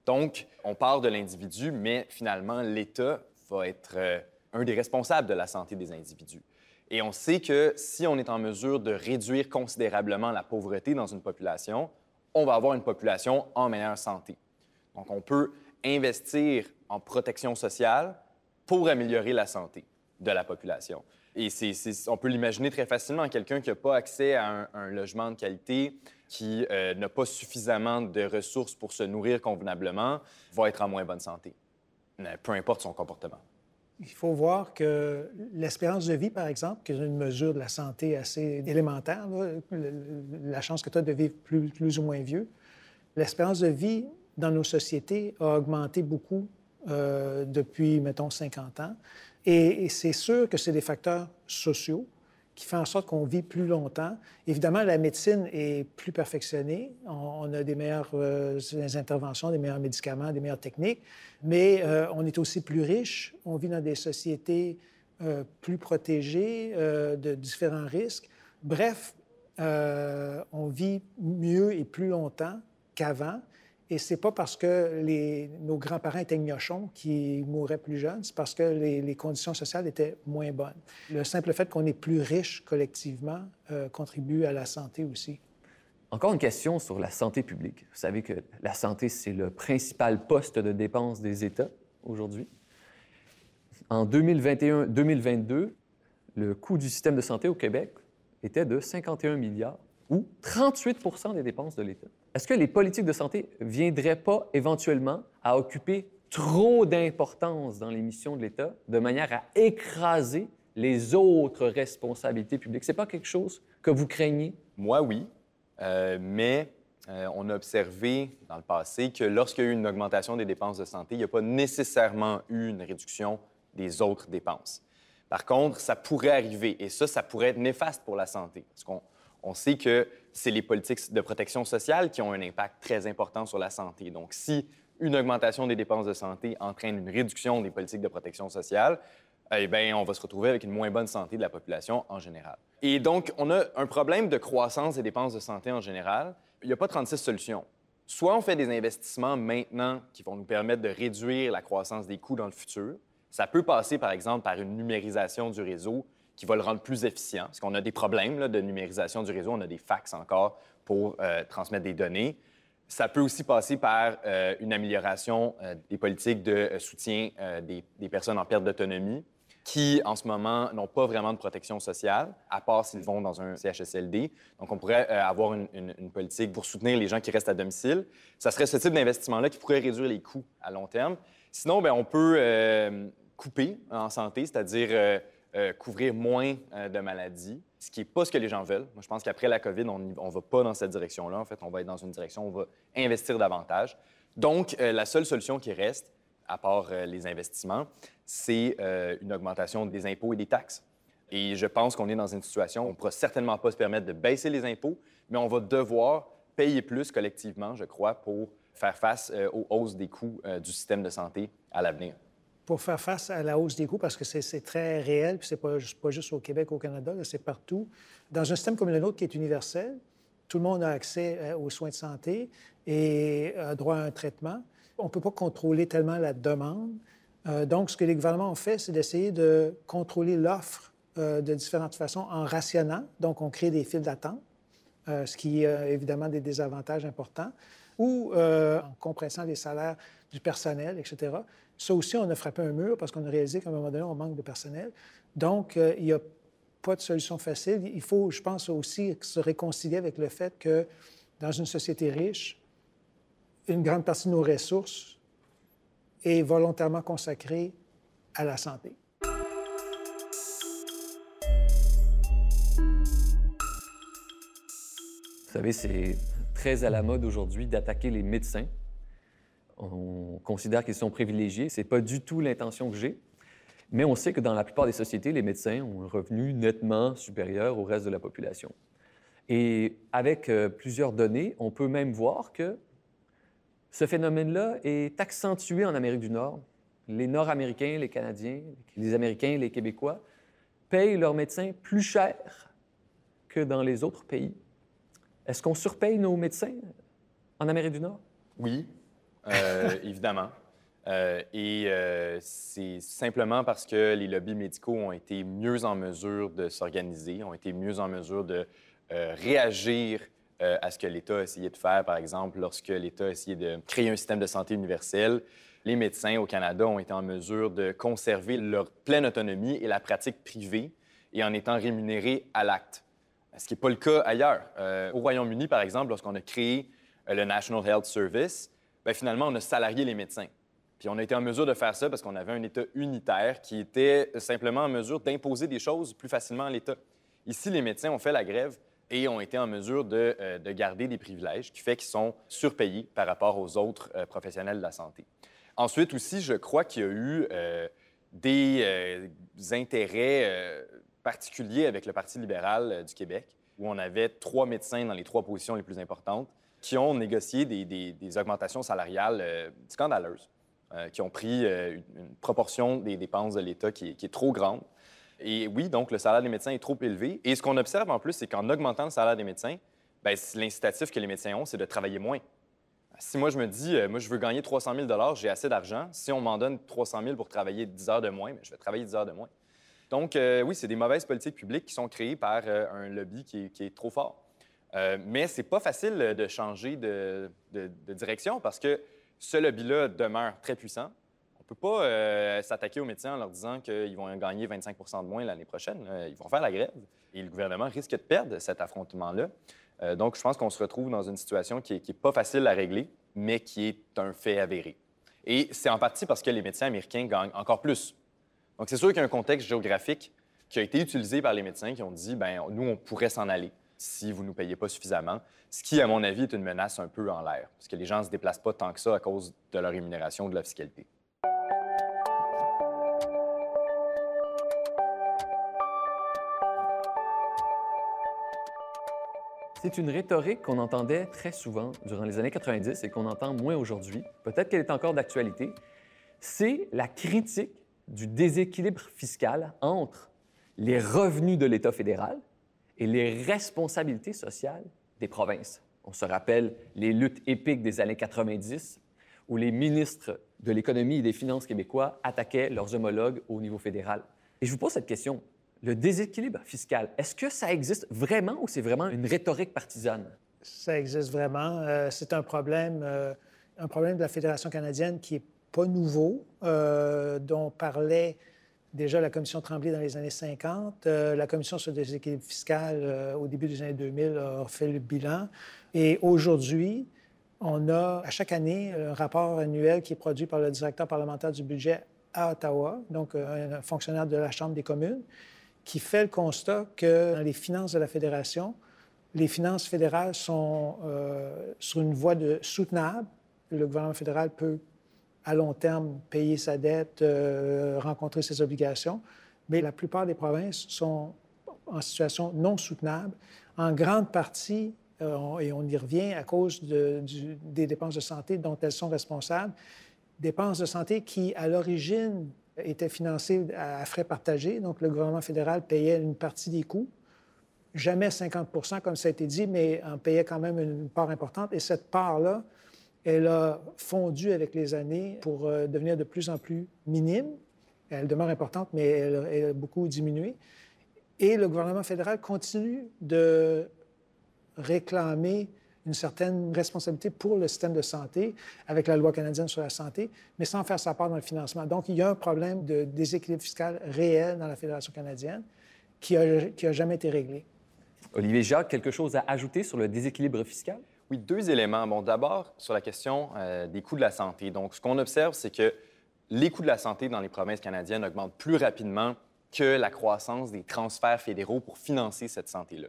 Donc, on parle de l'individu, mais finalement, l'État va être euh, un des responsables de la santé des individus. Et on sait que si on est en mesure de réduire considérablement la pauvreté dans une population, on va avoir une population en meilleure santé. Donc, on peut investir en protection sociale pour améliorer la santé de la population. Et on peut l'imaginer très facilement. Quelqu'un qui n'a pas accès à un, logement de qualité, qui euh, n'a pas suffisamment de ressources pour se nourrir convenablement, va être en moins bonne santé, peu importe son comportement.
Il faut voir que l'espérance de vie, par exemple, qui est une mesure de la santé assez élémentaire, la chance que tu as de vivre plus, ou moins vieux, l'espérance de vie dans nos sociétés a augmenté beaucoup euh, depuis, mettons, 50 ans. Et, c'est sûr que c'est des facteurs sociaux qui font en sorte qu'on vit plus longtemps. Évidemment, la médecine est plus perfectionnée. On, a des meilleures euh, interventions, des meilleurs médicaments, des meilleures techniques, mais euh, on est aussi plus riche. On vit dans des sociétés plus protégées de différents risques. Bref, on vit mieux et plus longtemps qu'avant. Et c'est pas parce que nos grands-parents étaient gnochons qui mouraient plus jeunes, c'est parce que les, conditions sociales étaient moins bonnes. Le simple fait qu'on est plus riche collectivement euh, contribue à la santé aussi.
Encore une question sur la santé publique. Vous savez que la santé, c'est le principal poste de dépense des États aujourd'hui. En 2021-2022, le coût du système de santé au Québec était de 51 milliards ou 38% des dépenses de l'État. Est-ce que les politiques de santé viendraient pas éventuellement à occuper trop d'importance dans les missions de l'État de manière à écraser les autres responsabilités publiques? C'est pas quelque chose que vous craignez?
Moi, oui. Euh, mais euh, on a observé dans le passé que lorsqu'il y a eu une augmentation des dépenses de santé, il n'y a pas nécessairement eu une réduction des autres dépenses. Par contre, ça pourrait arriver, et ça, ça pourrait être néfaste pour la santé. Parce qu'on on sait que c'est les politiques de protection sociale qui ont un impact très important sur la santé. Donc, si une augmentation des dépenses de santé entraîne une réduction des politiques de protection sociale, eh bien, on va se retrouver avec une moins bonne santé de la population en général. Et donc, on a un problème de croissance des dépenses de santé en général. Il n'y a pas 36 solutions. Soit on fait des investissements maintenant qui vont nous permettre de réduire la croissance des coûts dans le futur. Ça peut passer, par exemple, par une numérisation du réseau qui va le rendre plus efficient. Parce qu'on a des problèmes de numérisation du réseau, on a des fax encore pour euh, transmettre des données. Ça peut aussi passer par euh, une amélioration euh, des politiques de soutien des, personnes en perte d'autonomie qui, en ce moment, n'ont pas vraiment de protection sociale, à part s'ils vont dans un CHSLD. Donc, on pourrait avoir une, politique pour soutenir les gens qui restent à domicile. Ça serait ce type d'investissement-là qui pourrait réduire les coûts à long terme. Sinon, bien, on peut couper en santé, c'est-à-dire euh, couvrir moins euh, de maladies, ce qui n'est pas ce que les gens veulent. Moi, je pense qu'après la COVID, on ne va pas dans cette direction-là. En fait, on va être dans une direction où on va investir davantage. Donc, euh, la seule solution qui reste, à part les investissements, c'est une augmentation des impôts et des taxes. Et je pense qu'on est dans une situation où on ne pourra certainement pas se permettre de baisser les impôts, mais on va devoir payer plus collectivement, je crois, pour faire face aux hausses des coûts du système de santé à l'avenir
pour faire face à la hausse des coûts, parce que c'est très réel, puis c'est pas, pas juste au Québec, au Canada, c'est partout. Dans un système comme le nôtre qui est universel, tout le monde a accès euh, aux soins de santé et a droit à un traitement. On ne peut pas contrôler tellement la demande. Euh, donc, ce que les gouvernements ont fait, c'est d'essayer de contrôler l'offre euh, de différentes façons en rationnant. Donc, on crée des files d'attente, ce qui a évidemment des désavantages importants, ou en compressant les salaires du personnel, etc. Ça aussi, on a frappé un mur parce qu'on a réalisé qu'à un moment donné, on manque de personnel. Donc, il n'y a pas de solution facile. Il faut, je pense, aussi se réconcilier avec le fait que dans une société riche, une grande partie de nos ressources est volontairement consacrée à la santé.
Vous savez, c'est très à la mode aujourd'hui d'attaquer les médecins. On considère qu'ils sont privilégiés. Ce n'est pas du tout l'intention que j'ai. Mais on sait que dans la plupart des sociétés, les médecins ont un revenu nettement supérieur au reste de la population. Et avec euh, plusieurs données, on peut même voir que ce phénomène-là est accentué en Amérique du Nord. Les Nord-Américains, les Canadiens, les Américains, les Québécois payent leurs médecins plus cher que dans les autres pays. Est-ce qu'on surpaye nos médecins en Amérique du Nord?
Oui, évidemment. Euh, et euh, c'est simplement parce que les lobbies médicaux ont été mieux en mesure de s'organiser, ont été mieux en mesure de réagir à ce que l'État a essayé de faire, par exemple, lorsque l'État a essayé de créer un système de santé universel. Les médecins au Canada ont été en mesure de conserver leur pleine autonomie et la pratique privée et en étant rémunérés à l'acte ce qui n'est pas le cas ailleurs. Euh, au Royaume-Uni, par exemple, lorsqu'on a créé euh, le National Health Service, bien, finalement, on a salarié les médecins. Puis on a été en mesure de faire ça parce qu'on avait un État unitaire qui était simplement en mesure d'imposer des choses plus facilement à l'État. Ici, les médecins ont fait la grève et ont été en mesure de, euh, garder des privilèges, qui fait qu'ils sont surpayés par rapport aux autres professionnels de la santé. Ensuite aussi, je crois qu'il y a eu des intérêts particulier avec le Parti libéral euh, du Québec, où on avait trois médecins dans les trois positions les plus importantes qui ont négocié des, augmentations salariales euh, scandaleuses, euh, qui ont pris une, proportion des dépenses de l'État qui, est trop grande. Et oui, donc le salaire des médecins est trop élevé. Et ce qu'on observe en plus, c'est qu'en augmentant le salaire des médecins, ben, l'incitatif que les médecins ont, c'est de travailler moins. Si moi, je me dis, moi, je veux gagner 300 000 j'ai assez d'argent. Si on m'en donne 300 000 pour travailler 10 heures de moins, ben, je vais travailler 10 heures de moins. Donc, euh, oui, c'est des mauvaises politiques publiques qui sont créées par euh, un lobby qui est, trop fort. Euh, mais c'est pas facile de changer de, direction parce que ce lobby-là demeure très puissant. On peut pas s'attaquer aux médecins en leur disant qu'ils vont gagner 25% de moins l'année prochaine. ils vont faire la grève et le gouvernement risque de perdre cet affrontement-là. donc, je pense qu'on se retrouve dans une situation qui n'est pas facile à régler, mais qui est un fait avéré. Et c'est en partie parce que les médecins américains gagnent encore plus donc, c'est sûr qu'il y a un contexte géographique qui a été utilisé par les médecins qui ont dit, ben nous, on pourrait s'en aller si vous ne nous payez pas suffisamment, ce qui, à mon avis, est une menace un peu en l'air, parce que les gens ne se déplacent pas tant que ça à cause de leur rémunération ou de la fiscalité.
C'est une rhétorique qu'on entendait très souvent durant les années 90 et qu'on entend moins aujourd'hui. Peut-être qu'elle est encore d'actualité. C'est la critique du déséquilibre fiscal entre les revenus de l'État fédéral et les responsabilités sociales des provinces. On se rappelle les luttes épiques des années 90 où les ministres de l'économie et des finances québécois attaquaient leurs homologues au niveau fédéral. Et je vous pose cette question. Le déséquilibre fiscal, est-ce que ça existe vraiment ou c'est vraiment une rhétorique partisane?
Ça existe vraiment. Euh, c'est un problème, euh, un problème de la Fédération canadienne qui est pas nouveau, euh, dont parlait déjà la commission Tremblay dans les années 50. Euh, la commission sur le déséquilibre fiscal euh, au début des années 2000 a fait le bilan. Et aujourd'hui, on a à chaque année un rapport annuel qui est produit par le directeur parlementaire du budget à Ottawa, donc un fonctionnaire de la Chambre des communes, qui fait le constat que dans les finances de la Fédération, les finances fédérales sont sur une voie de soutenable. Le gouvernement fédéral peut à long terme payer sa dette, euh, rencontrer ses obligations. Mais la plupart des provinces sont en situation non soutenable, en grande partie, euh, et on y revient, à cause des dépenses de santé dont elles sont responsables, dépenses de santé qui, à l'origine, étaient financées à frais partagés. Donc, le gouvernement fédéral payait une partie des coûts. Jamais 50 comme ça a été dit, mais en payait quand même une part importante. Et cette part-là, elle a fondu avec les années pour euh, devenir de plus en plus minime. Elle demeure importante, mais elle, a beaucoup diminué. Et le gouvernement fédéral continue de réclamer une certaine responsabilité pour le système de santé avec la loi canadienne sur la santé, mais sans faire sa part dans le financement. Donc, il y a un problème de déséquilibre fiscal réel dans la Fédération canadienne qui n'a jamais été réglé.
Olivier Jacques, quelque chose à ajouter sur le déséquilibre fiscal?
Oui, deux éléments. D'abord, sur la question euh, des coûts de la santé. Donc, ce qu'on observe, c'est que les coûts de la santé dans les provinces canadiennes augmentent plus rapidement que la croissance des transferts fédéraux pour financer cette santé-là.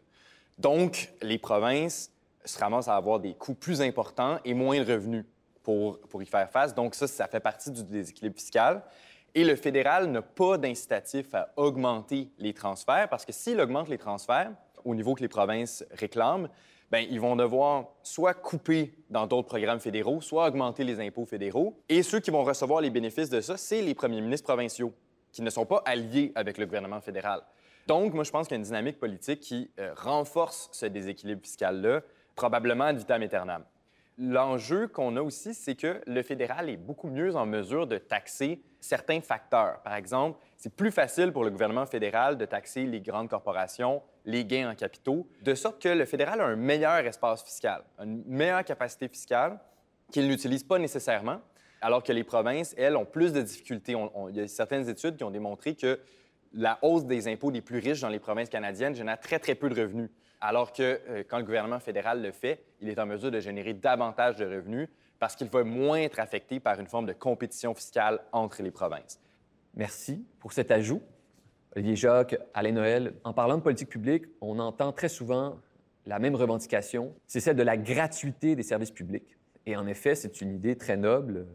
Donc, les provinces se ramassent à avoir des coûts plus importants et moins de revenus pour, pour y faire face. Donc, ça, ça fait partie du déséquilibre fiscal. Et le fédéral n'a pas d'incitatif à augmenter les transferts parce que s'il augmente les transferts au niveau que les provinces réclament, Bien, ils vont devoir soit couper dans d'autres programmes fédéraux, soit augmenter les impôts fédéraux. Et ceux qui vont recevoir les bénéfices de ça, c'est les premiers ministres provinciaux, qui ne sont pas alliés avec le gouvernement fédéral. Donc, moi, je pense qu'il y a une dynamique politique qui euh, renforce ce déséquilibre fiscal-là, probablement ad vitam aeternam. L'enjeu qu'on a aussi, c'est que le fédéral est beaucoup mieux en mesure de taxer certains facteurs. Par exemple, c'est plus facile pour le gouvernement fédéral de taxer les grandes corporations, les gains en capitaux, de sorte que le fédéral a un meilleur espace fiscal, une meilleure capacité fiscale qu'il n'utilise pas nécessairement, alors que les provinces, elles, ont plus de difficultés. il y a certaines études qui ont démontré que la hausse des impôts des plus riches dans les provinces canadiennes génère très, très peu de revenus. Alors que euh, quand le gouvernement fédéral le fait, il est en mesure de générer davantage de revenus parce qu'il va moins être affecté par une forme de compétition fiscale entre les provinces.
Merci pour cet ajout. Olivier Jacques, Alain Noël, en parlant de politique publique, on entend très souvent la même revendication, c'est celle de la gratuité des services publics. Et en effet, c'est une idée très noble.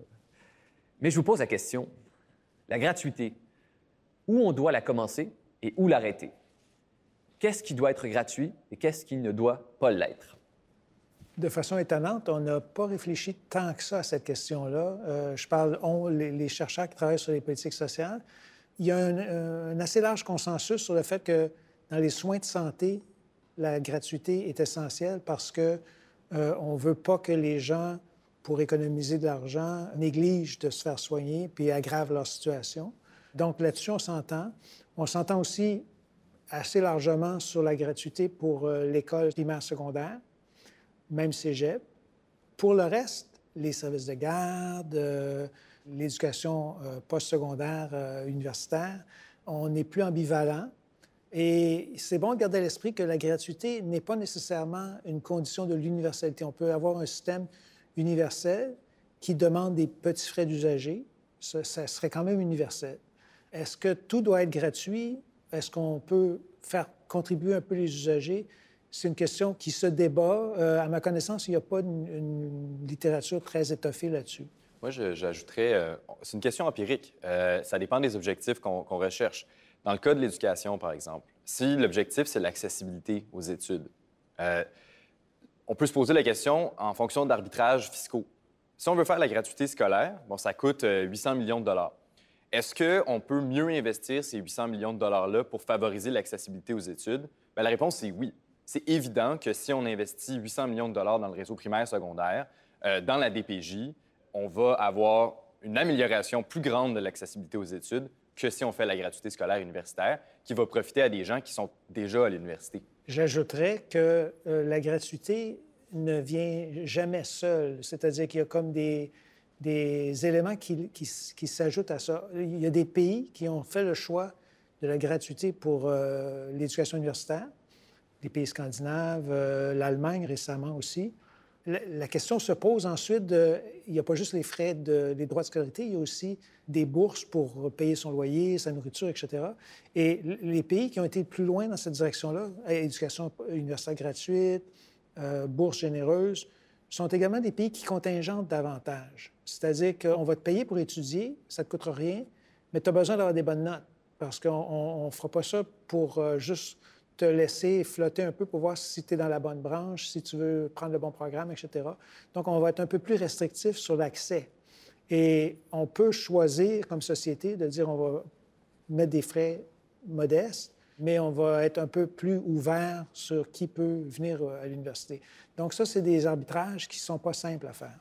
Mais je vous pose la question, la gratuité, où on doit la commencer et où l'arrêter? qu'est-ce qui doit être gratuit et qu'est-ce qui ne doit pas l'être?
De façon étonnante, on n'a pas réfléchi tant que ça à cette question-là. Euh, je parle, on, les, chercheurs qui travaillent sur les politiques sociales. Il y a un, assez large consensus sur le fait que dans les soins de santé, la gratuité est essentielle parce que euh, on veut pas que les gens, pour économiser de l'argent, négligent de se faire soigner puis aggravent leur situation. Donc là-dessus, on s'entend. On s'entend aussi assez largement sur la gratuité pour euh, l'école primaire secondaire, même cégep. Pour le reste, les services de garde, euh, l'éducation euh, postsecondaire universitaire, on est plus ambivalent. Et c'est bon de garder à l'esprit que la gratuité n'est pas nécessairement une condition de l'universalité. On peut avoir un système universel qui demande des petits frais d'usager. ça serait quand même universel. Est-ce que tout doit être gratuit? Est-ce qu'on peut faire contribuer un peu les usagers? C'est une question qui se débat. Euh, à ma connaissance, il n'y a pas une, littérature très étoffée là-dessus.
Moi, j'ajouterais, euh, c'est une question empirique. Euh, ça dépend des objectifs qu'on recherche. Dans le cas de l'éducation, par exemple, si l'objectif, c'est l'accessibilité aux études, on peut se poser la question en fonction d'arbitrages fiscaux. Si on veut faire la gratuité scolaire, bon, ça coûte 800 millions de dollars. Est-ce qu'on peut mieux investir ces 800 millions de dollars-là pour favoriser l'accessibilité aux études? Bien, la réponse, c'est oui. C'est évident que si on investit 800 millions de dollars dans le réseau primaire secondaire, euh, dans la DPJ, on va avoir une amélioration plus grande de l'accessibilité aux études que si on fait la gratuité scolaire universitaire, qui va profiter à des gens qui sont déjà à l'université.
J'ajouterais que euh, la gratuité ne vient jamais seule, c'est-à-dire qu'il y a comme des, éléments qui, qui, s'ajoutent à ça. Il y a des pays qui ont fait le choix de la gratuité pour euh, l'éducation universitaire, les pays scandinaves, euh, l'Allemagne récemment aussi. La, question se pose ensuite il n'y a pas juste les frais de, des droits de scolarité, il y a aussi des bourses pour payer son loyer, sa nourriture, etc. Et les pays qui ont été plus loin dans cette direction-là, éducation universitaire gratuite, euh, bourses généreuses, sont également des pays qui contingentent davantage. C'est-à-dire qu'on va te payer pour étudier, ça ne te coûte rien, mais tu as besoin d'avoir des bonnes notes parce qu'on ne fera pas ça pour euh, juste te laisser flotter un peu pour voir si tu es dans la bonne branche, si tu veux prendre le bon programme, etc. Donc, on va être un peu plus restrictif sur l'accès. Et on peut choisir comme société de dire on va mettre des frais modestes, mais on va être un peu plus ouvert sur qui peut venir euh, à l'université. Donc ça, c'est des arbitrages qui ne sont pas simples à faire.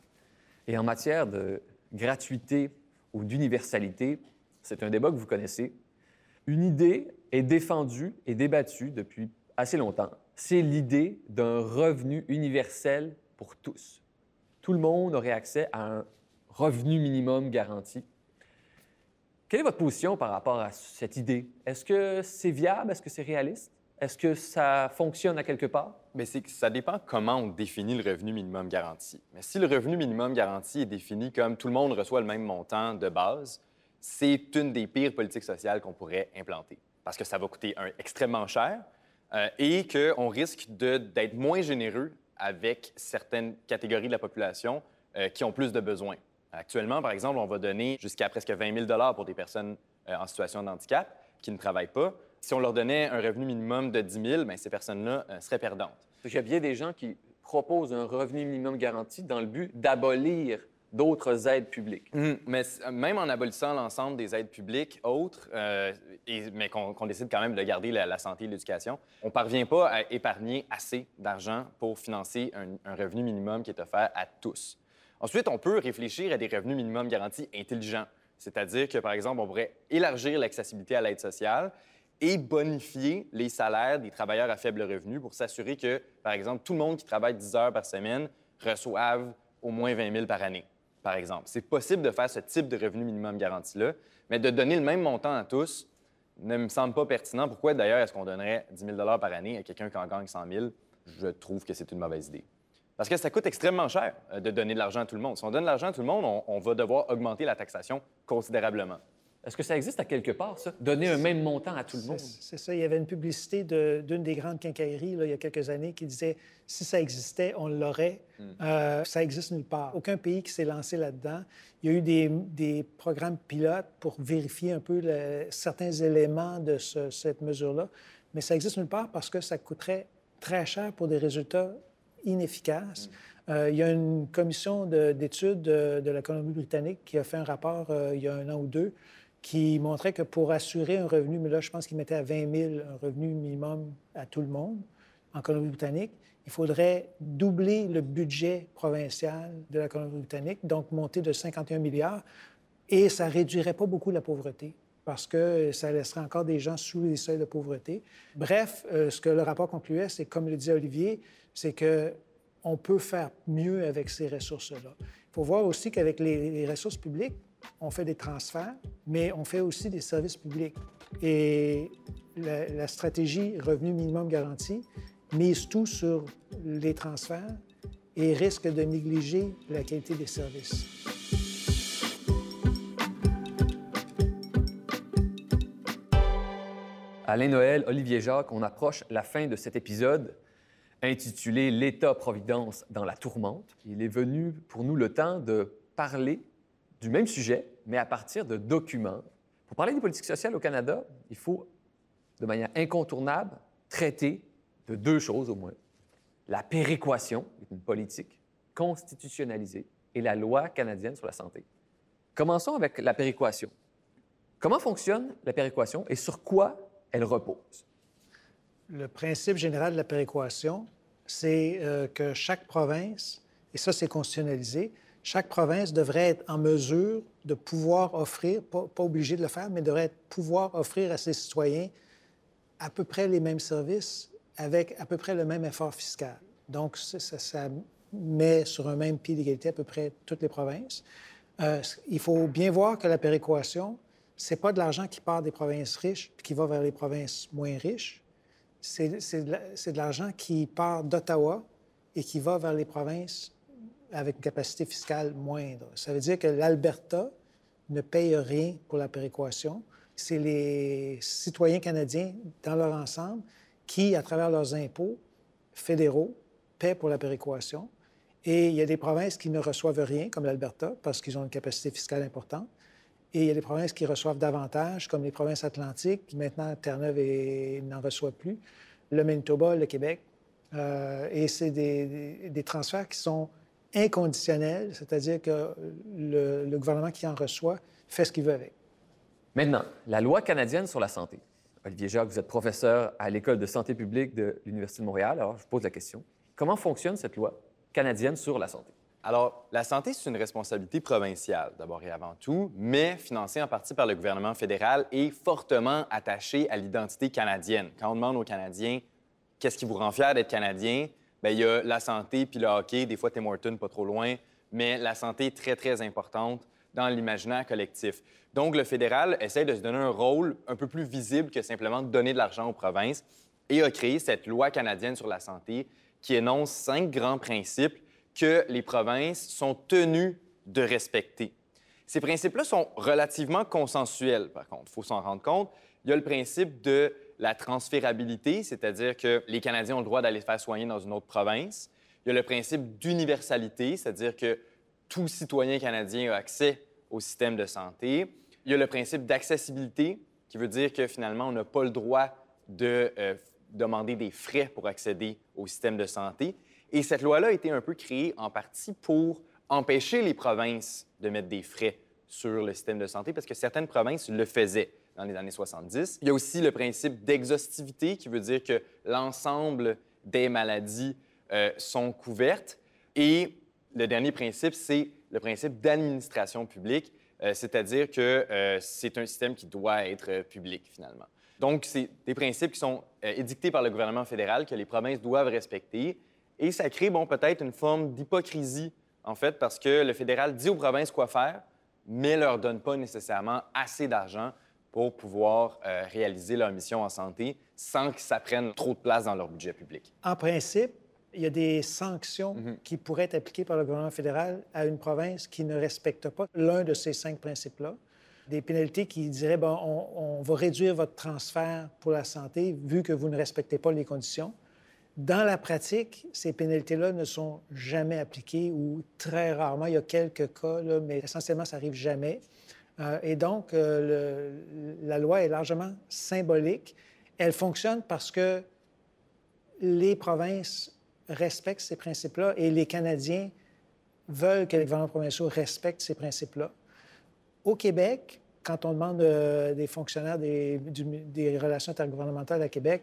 Et en matière de gratuité ou d'universalité, c'est un débat que vous connaissez. Une idée est défendue et débattue depuis assez longtemps. C'est l'idée d'un revenu universel pour tous. Tout le monde aurait accès à un revenu minimum garanti. Quelle est votre position par rapport à cette idée? Est-ce que c'est viable? Est-ce que c'est réaliste? Est-ce que ça fonctionne à quelque part?
Mais ça dépend comment on définit le revenu minimum garanti. Mais si le revenu minimum garanti est défini comme tout le monde reçoit le même montant de base, c'est une des pires politiques sociales qu'on pourrait implanter parce que ça va coûter extrêmement cher euh, et qu'on risque d'être moins généreux avec certaines catégories de la population euh, qui ont plus de besoins. Actuellement, par exemple, on va donner jusqu'à presque 20 000 pour des personnes euh, en situation de handicap qui ne travaillent pas. Si on leur donnait un revenu minimum de 10 000, bien, ces personnes-là seraient perdantes.
Il bien des gens qui proposent un revenu minimum garanti dans le but d'abolir d'autres aides publiques.
Mmh, mais même en abolissant l'ensemble des aides publiques autres, euh, et, mais qu'on décide quand même de garder la, santé et l'éducation, on ne parvient pas à épargner assez d'argent pour financer un, un, revenu minimum qui est offert à tous. Ensuite, on peut réfléchir à des revenus minimums garantis intelligents, c'est-à-dire que, par exemple, on pourrait élargir l'accessibilité à l'aide sociale et bonifier les salaires des travailleurs à faible revenu pour s'assurer que, par exemple, tout le monde qui travaille 10 heures par semaine reçoive au moins 20 000 par année, par exemple. C'est possible de faire ce type de revenu minimum garanti-là, mais de donner le même montant à tous ne me semble pas pertinent. Pourquoi, d'ailleurs, est-ce qu'on donnerait 10 000 par année à quelqu'un qui en gagne 100 000? Je trouve que c'est une mauvaise idée. Parce que ça coûte extrêmement cher euh, de donner de l'argent à tout le monde. Si on donne de l'argent à tout le monde, on, on va devoir augmenter la taxation considérablement.
Est-ce que ça existe à quelque part, ça? Donner un même montant à tout le monde?
C'est ça. Il y avait une publicité d'une des grandes quincailleries là, il y a quelques années qui disait si ça existait, on l'aurait. Hmm. Euh, ça existe nulle part. Aucun pays qui s'est lancé là-dedans. Il y a eu des, des, programmes pilotes pour vérifier un peu certains éléments de cette mesure-là, mais ça existe nulle part parce que ça coûterait très cher pour des résultats inefficaces. Hmm. Euh, il y a une commission d'études de, de, la Colombie-Britannique qui a fait un rapport euh, il y a un an ou deux qui montrait que pour assurer un revenu, mais là, je pense qu'il mettait à 20 000 un revenu minimum à tout le monde en Colombie-Britannique, il faudrait doubler le budget provincial de la Colombie-Britannique, donc monter de 51 milliards, et ça réduirait pas beaucoup la pauvreté parce que ça laisserait encore des gens sous les seuils de pauvreté. Bref, euh, ce que le rapport concluait, c'est, comme le disait Olivier, c'est que on peut faire mieux avec ces ressources-là. Il faut voir aussi qu'avec les ressources publiques, on fait des transferts, mais on fait aussi des services publics. Et la, stratégie revenu minimum garanti mise tout sur les transferts et risque de négliger la qualité des services.
Alain Noël, Olivier Jacques, on approche la fin de cet épisode intitulé L'État-providence dans la tourmente. Il est venu pour nous le temps de parler du même sujet, mais à partir de documents. Pour parler des politiques sociales au Canada, il faut, de manière incontournable, traiter de deux choses au moins. La péréquation, une politique constitutionnalisée, et la loi canadienne sur la santé. Commençons avec la péréquation. Comment fonctionne la péréquation et sur quoi elle repose?
Le principe général de la péréquation, c'est euh, que chaque province, et ça c'est constitutionnalisé, chaque province devrait être en mesure de pouvoir offrir, pas, obligé de le faire, mais devrait pouvoir offrir à ses citoyens à peu près les mêmes services avec à peu près le même effort fiscal. Donc, ça, met sur un même pied d'égalité à peu près toutes les provinces. Euh, il faut bien voir que la péréquation, c'est pas de l'argent qui part des provinces riches puis qui va vers les provinces moins riches. C'est de l'argent qui part d'Ottawa et qui va vers les provinces avec une capacité fiscale moindre. Ça veut dire que l'Alberta ne paye rien pour la péréquation. C'est les citoyens canadiens dans leur ensemble qui, à travers leurs impôts fédéraux, paient pour la péréquation. Et il y a des provinces qui ne reçoivent rien, comme l'Alberta, parce qu'ils ont une capacité fiscale importante. Et il y a des provinces qui reçoivent davantage, comme les provinces atlantiques, qui maintenant Terre-Neuve n'en reçoit plus, le Manitoba, le Québec. Euh, et c'est des, des, transferts qui sont inconditionnel, c'est-à-dire que le, gouvernement qui en reçoit fait ce qu'il veut avec.
Maintenant, la loi canadienne sur la santé. Olivier Jacques, vous êtes professeur à l'École de santé publique de l'Université de Montréal. Alors, je vous pose la question. Comment fonctionne cette loi canadienne sur la santé?
Alors, la santé, c'est une responsabilité provinciale, d'abord et avant tout, mais financée en partie par le gouvernement fédéral et fortement attachée à l'identité canadienne. Quand on demande aux Canadiens qu'est-ce qui vous rend fier d'être Canadien, bien, il y a la santé puis le hockey, des fois Tim Horton, pas trop loin, mais la santé est très, très importante dans l'imaginaire collectif. Donc, le fédéral essaie de se donner un rôle un peu plus visible que simplement de donner de l'argent aux provinces et a créé cette loi canadienne sur la santé qui énonce cinq grands principes que les provinces sont tenues de respecter. Ces principes-là sont relativement consensuels, par contre, il faut s'en rendre compte. Il y a le principe de la transférabilité, c'est-à-dire que les Canadiens ont le droit d'aller se faire soigner dans une autre province. Il y a le principe d'universalité, c'est-à-dire que tout citoyen canadien a accès au système de santé. Il y a le principe d'accessibilité, qui veut dire que finalement, on n'a pas le droit de euh, demander des frais pour accéder au système de santé. Et cette loi-là a été un peu créée en partie pour empêcher les provinces de mettre des frais sur le système de santé parce que certaines provinces le faisaient dans les années 70. Il y a aussi le principe d'exhaustivité qui veut dire que l'ensemble des maladies euh, sont couvertes. Et le dernier principe, c'est le principe d'administration publique, euh, c'est-à-dire que euh, c'est un système qui doit être public finalement. Donc, c'est des principes qui sont édictés par le gouvernement fédéral que les provinces doivent respecter et ça crée, bon, peut-être une forme d'hypocrisie, en fait, parce que le fédéral dit aux provinces quoi faire, mais leur donne pas nécessairement assez d'argent pour pouvoir euh, réaliser leur mission en santé sans que ça prenne trop de place dans leur budget public.
En principe, il y a des sanctions
Mhm.
qui pourraient être appliquées par le gouvernement fédéral à une province qui ne respecte pas l'un de ces cinq principes-là. Des pénalités qui diraient, bon, on, on va réduire votre transfert pour la santé vu que vous ne respectez pas les conditions. Dans la pratique, ces pénalités-là ne sont jamais appliquées ou très rarement. Il y a quelques cas, là, mais essentiellement, ça arrive jamais. Euh, et donc, euh, la loi est largement symbolique. Elle fonctionne parce que les provinces respectent ces principes-là et les Canadiens veulent que les gouvernements provinciaux respectent ces principes-là. Au Québec, quand on demande euh, des fonctionnaires des, des relations intergouvernementales à Québec,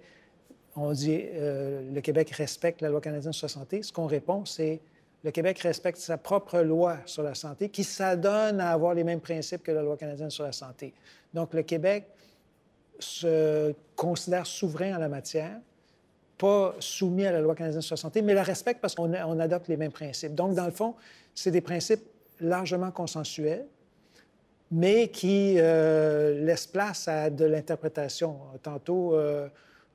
on dit le Québec respecte la loi canadienne sur la santé. Ce qu'on répond, c'est le Québec respecte sa propre loi sur la santé qui s'adonne à avoir les mêmes principes que la loi canadienne sur la santé. Donc, le Québec se considère souverain en la matière, pas soumis à la loi canadienne sur la santé, mais la respecte parce qu'on on adopte les mêmes principes. Donc, dans le fond, c'est des principes largement consensuels, mais qui euh, laissent place à de l'interprétation. Tantôt, euh,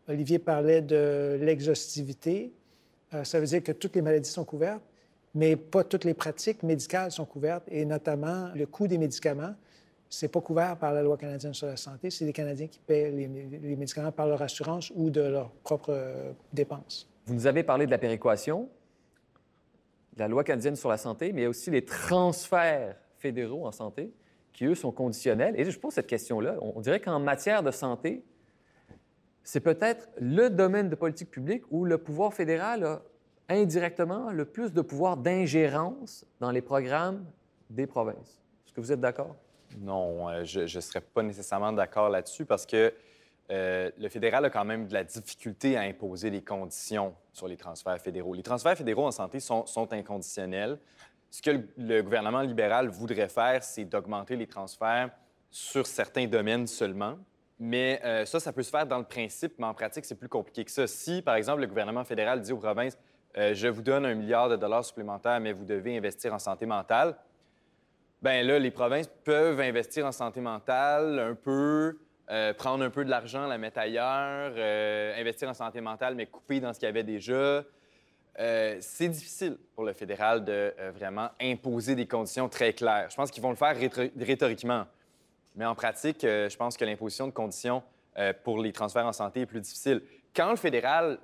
Olivier parlait de l'exhaustivité. Euh, ça veut dire que toutes les maladies sont couvertes, mais pas toutes les pratiques médicales sont couvertes, et notamment le coût des médicaments. C'est pas couvert par la loi canadienne sur la santé. C'est les Canadiens qui paient les, les médicaments par leur assurance ou de leurs propres euh, dépenses.
Vous nous avez parlé de la péréquation, de la loi canadienne sur la santé, mais aussi les transferts fédéraux en santé qui, eux, sont conditionnels. Et je pose cette question-là. On dirait qu'en matière de santé, c'est peut-être le domaine de politique publique où le pouvoir fédéral a indirectement le plus de pouvoir d'ingérence dans les programmes des provinces. Est-ce que vous êtes d'accord?
Non, euh, je ne serais pas nécessairement d'accord là-dessus parce que euh, le fédéral a quand même de la difficulté à imposer des conditions sur les transferts fédéraux. Les transferts fédéraux en santé sont, inconditionnels. Ce que le, le gouvernement libéral voudrait faire, c'est d'augmenter les transferts sur certains domaines seulement. Mais euh, ça, ça peut se faire dans le principe, mais en pratique, c'est plus compliqué que ça. Si, par exemple, le gouvernement fédéral dit aux provinces euh, Je vous donne un milliard de dollars supplémentaires, mais vous devez investir en santé mentale, ben là, les provinces peuvent investir en santé mentale un peu, euh, prendre un peu de l'argent, la mettre ailleurs, euh, investir en santé mentale, mais couper dans ce qu'il y avait déjà. C'est difficile pour le fédéral de vraiment imposer des conditions très claires. Je pense qu'ils vont le faire rhétor- rhétoriquement. Mais en pratique, je pense que l'imposition de conditions pour les transferts en santé est plus difficile. Quand le fédéral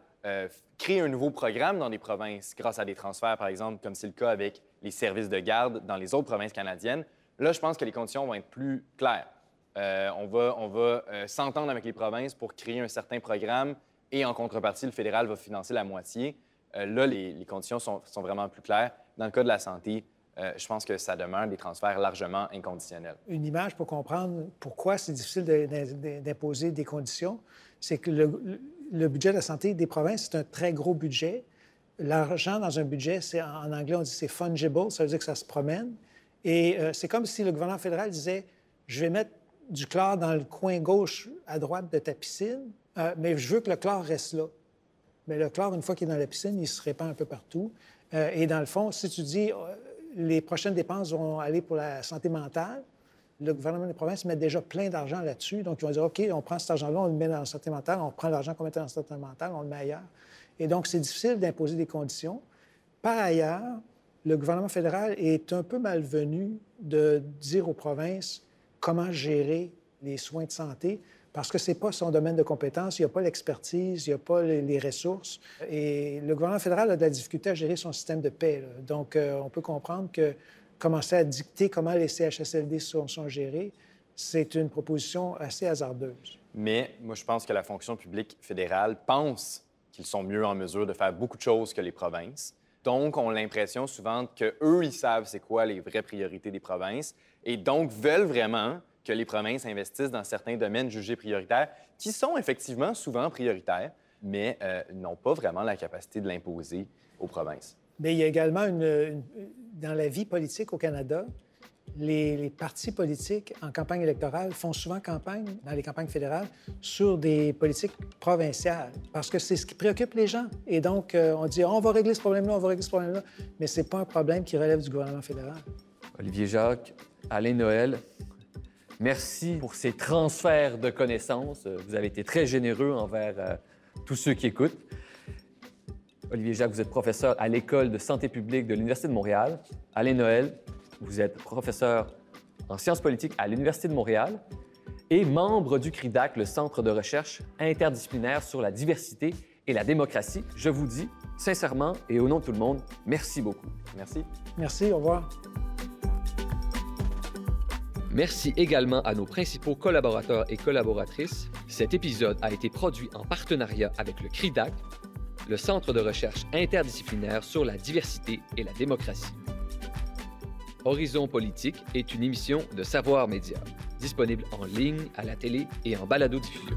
crée un nouveau programme dans des provinces grâce à des transferts, par exemple, comme c'est le cas avec les services de garde dans les autres provinces canadiennes, là, je pense que les conditions vont être plus claires. Euh, on va, euh, s'entendre avec les provinces pour créer un certain programme et en contrepartie, le fédéral va financer la moitié. Euh, là, les, conditions sont, vraiment plus claires. Dans le cas de la santé, je pense que ça demeure des transferts largement inconditionnels.
Une image pour comprendre pourquoi c'est difficile d'imposer des conditions, c'est que le budget de la santé des provinces, c'est un très gros budget, l'argent dans un budget, c'est en anglais, on dit c'est fungible, ça veut dire que ça se promène. Et euh, c'est comme si le gouvernement fédéral disait Je vais mettre du chlore dans le coin gauche à droite de ta piscine, euh, mais je veux que le chlore reste là. Mais le chlore, une fois qu'il est dans la piscine, il se répand un peu partout. Euh, et dans le fond, si tu dis les prochaines dépenses vont aller pour la santé mentale, le gouvernement des provinces met déjà plein d'argent là-dessus. Donc, ils vont dire OK, on prend cet argent-là, on le met dans la santé mentale, on prend l'argent qu'on met dans la santé mentale, on le met ailleurs. Et donc, c'est difficile d'imposer des conditions. Par ailleurs, le gouvernement fédéral est un peu malvenu de dire aux provinces comment gérer les soins de santé parce que ce n'est pas son domaine de compétence, il n'y a pas l'expertise, il n'y a pas les, ressources. Et le gouvernement fédéral a de la difficulté à gérer son système de paix. Donc, euh, on peut comprendre que commencer à dicter comment les CHSLD sont, gérés, c'est une proposition assez hasardeuse.
Mais moi, je pense que la fonction publique fédérale pense qu'ils sont mieux en mesure de faire beaucoup de choses que les provinces. Donc, on a l'impression souvent qu'eux, ils savent c'est quoi les vraies priorités des provinces et donc veulent vraiment que les provinces investissent dans certains domaines jugés prioritaires, qui sont effectivement souvent prioritaires, mais euh, n'ont pas vraiment la capacité de l'imposer aux provinces.
Mais il y a également une, dans la vie politique au Canada, les, partis politiques en campagne électorale font souvent campagne, dans les campagnes fédérales, sur des politiques provinciales, parce que c'est ce qui préoccupe les gens. Et donc, euh, on dit, on va régler ce problème-là, on va régler ce problème-là, mais ce n'est pas un problème qui relève du gouvernement fédéral.
Olivier Jacques, Alain Noël, merci pour ces transferts de connaissances. Vous avez été très généreux envers euh, tous ceux qui écoutent. Olivier Jacques, vous êtes professeur à l'École de santé publique de l'Université de Montréal. Alain Noël, vous êtes professeur en sciences politiques à l'Université de Montréal et membre du CRIDAC, le Centre de recherche interdisciplinaire sur la diversité et la démocratie. Je vous dis sincèrement et au nom de tout le monde, merci beaucoup.
Merci.
Merci, au revoir.
Merci également à nos principaux collaborateurs et collaboratrices. Cet épisode a été produit en partenariat avec le CRIDAC, le Centre de recherche interdisciplinaire sur la diversité et la démocratie. Horizon Politique est une émission de Savoir Média, disponible en ligne, à la télé et en balado-diffusion.